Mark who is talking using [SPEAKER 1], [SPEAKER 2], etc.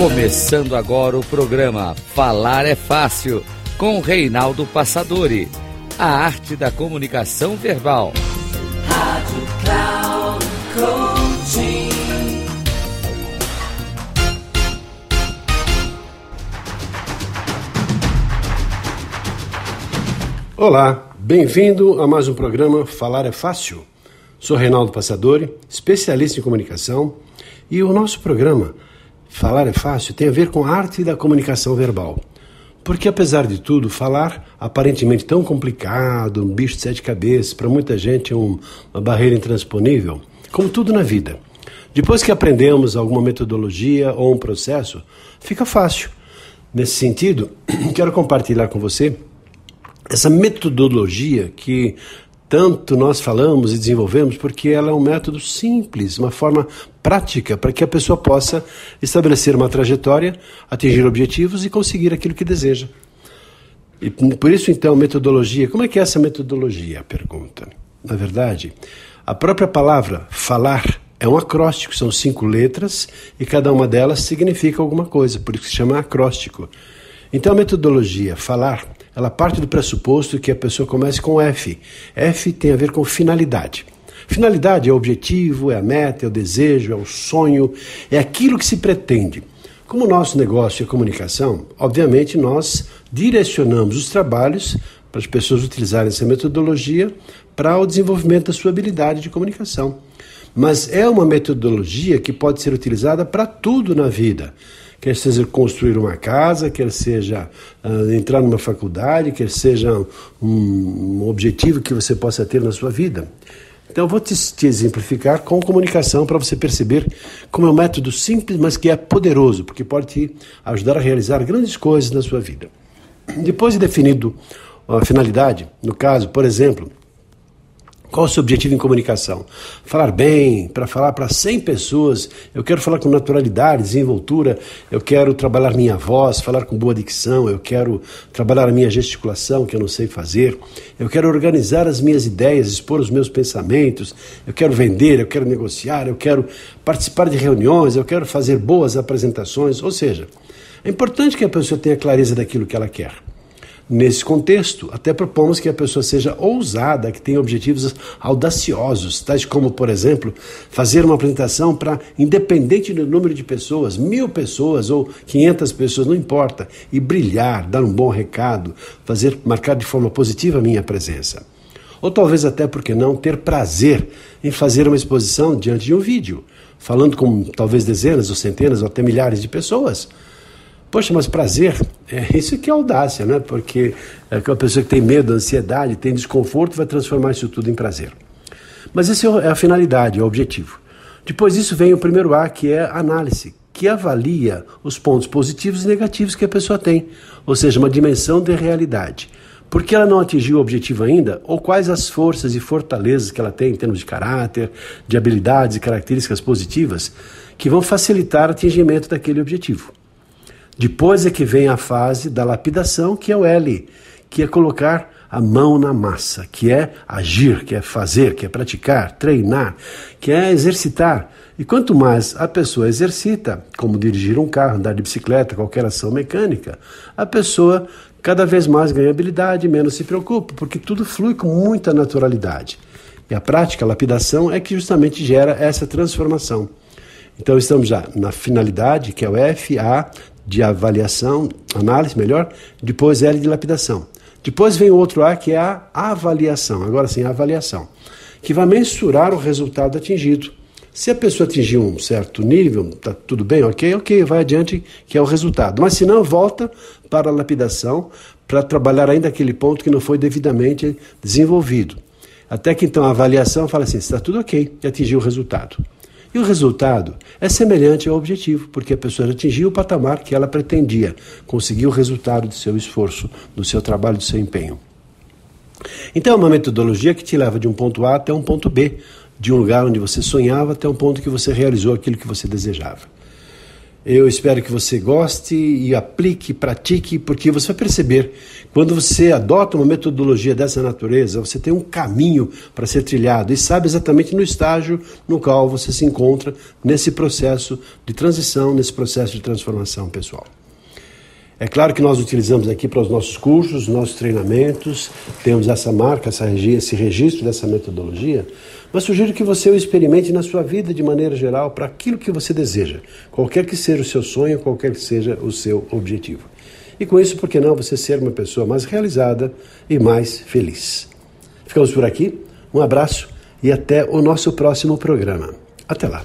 [SPEAKER 1] Começando agora o programa Falar é Fácil, com Reinaldo Passadori. A arte da comunicação verbal. Rádio Cloud Coaching.
[SPEAKER 2] Olá, bem-vindo a mais um programa Falar é Fácil. Sou Reinaldo Passadori, especialista em comunicação, e o nosso programa Falar é Fácil tem a ver com a arte da comunicação verbal. Porque, apesar de tudo, falar aparentemente tão complicado, um bicho de sete cabeças, para muita gente é um, uma barreira intransponível, como tudo na vida. Depois que aprendemos alguma metodologia ou um processo, fica fácil. Nesse sentido, quero compartilhar com você essa metodologia que tanto nós falamos e desenvolvemos, porque ela é um método simples, uma forma prática para que a pessoa possa estabelecer uma trajetória, atingir objetivos e conseguir aquilo que deseja. E por isso, então, metodologia. Como é que é essa metodologia? Pergunta. Na verdade, a própria palavra falar é um acróstico, são cinco letras e cada uma delas significa alguma coisa, por isso se chama acróstico. Então, a metodologia falar ela parte do pressuposto que a pessoa comece com F. F tem a ver com finalidade. Finalidade é o objetivo, é a meta, é o desejo, é o sonho, é aquilo que se pretende. Como o nosso negócio é comunicação, obviamente nós direcionamos os trabalhos para as pessoas utilizarem essa metodologia para o desenvolvimento da sua habilidade de comunicação. Mas é uma metodologia que pode ser utilizada para tudo na vida quer seja construir uma casa, quer seja uh, entrar numa faculdade, quer seja um, um, objetivo que você possa ter na sua vida. Então, eu vou te, te exemplificar com comunicação para você perceber como é um método simples, mas que é poderoso, porque pode te ajudar a realizar grandes coisas na sua vida. Depois de definido a finalidade, no caso, por exemplo, qual o seu objetivo em comunicação? Falar bem, para falar para 100 pessoas. Eu quero falar com naturalidade, desenvoltura. Eu quero trabalhar minha voz, falar com boa dicção. Eu quero trabalhar a minha gesticulação, que eu não sei fazer. Eu quero organizar as minhas ideias, expor os meus pensamentos. Eu quero vender, eu quero negociar, eu quero participar de reuniões, eu quero fazer boas apresentações. Ou seja, é importante que a pessoa tenha clareza daquilo que ela quer. Nesse contexto, até propomos que a pessoa seja ousada, que tenha objetivos audaciosos, tais como, por exemplo, fazer uma apresentação para, independente do número de pessoas, mil pessoas ou quinhentas pessoas, não importa, e brilhar, dar um bom recado, fazer marcar de forma positiva a minha presença. Ou talvez até, porque não, ter prazer em fazer uma exposição diante de um vídeo, falando com talvez dezenas ou centenas ou até milhares de pessoas Poxa, mas prazer, é, isso que é audácia, né? Porque é aquela pessoa que tem medo, ansiedade, tem desconforto, vai transformar isso tudo em prazer. Mas essa é, é a finalidade, é o objetivo. Depois disso vem o primeiro A, que é análise, que avalia os pontos positivos e negativos que a pessoa tem, ou seja, uma dimensão de realidade. Por que ela não atingiu o objetivo ainda? Ou quais as forças e fortalezas que ela tem em termos de caráter, de habilidades e características positivas que vão facilitar o atingimento daquele objetivo. Depois é que vem a fase da lapidação, que é o L, que é colocar a mão na massa, que é agir, que é fazer, que é praticar, treinar, que é exercitar. E quanto mais a pessoa exercita, como dirigir um carro, andar de bicicleta, qualquer ação mecânica, a pessoa cada vez mais ganha habilidade, menos se preocupa, porque tudo flui com muita naturalidade. E a prática, a lapidação, é que justamente gera essa transformação. Então estamos já na finalidade, que é o F, A, de avaliação, análise melhor, depois L de lapidação. Depois vem o outro A que é a avaliação, agora sim, a avaliação, que vai mensurar o resultado atingido. Se a pessoa atingir um certo nível, tá tudo bem, ok, ok, vai adiante, que é o resultado. Mas se não, volta para a lapidação para trabalhar ainda aquele ponto que não foi devidamente desenvolvido. Até que então a avaliação fala assim: está tudo ok, atingiu o resultado. E o resultado é semelhante ao objetivo, porque a pessoa atingiu o patamar que ela pretendia, conseguiu o resultado do seu esforço, do seu trabalho, do seu empenho. Então é uma metodologia que te leva de um ponto A até um ponto B, de um lugar onde você sonhava até um ponto que você realizou aquilo que você desejava. Eu espero que você goste e aplique, pratique, porque você vai perceber, quando você adota uma metodologia dessa natureza, você tem um caminho para ser trilhado e sabe exatamente no estágio no qual você se encontra nesse processo de transição, nesse processo de transformação pessoal. É claro que nós utilizamos aqui para os nossos cursos, nossos treinamentos, temos essa marca, essa, esse registro dessa metodologia, mas sugiro que você o experimente na sua vida de maneira geral para aquilo que você deseja, qualquer que seja o seu sonho, qualquer que seja o seu objetivo. E com isso, por que não você ser uma pessoa mais realizada e mais feliz? Ficamos por aqui, um abraço e até o nosso próximo programa. Até lá!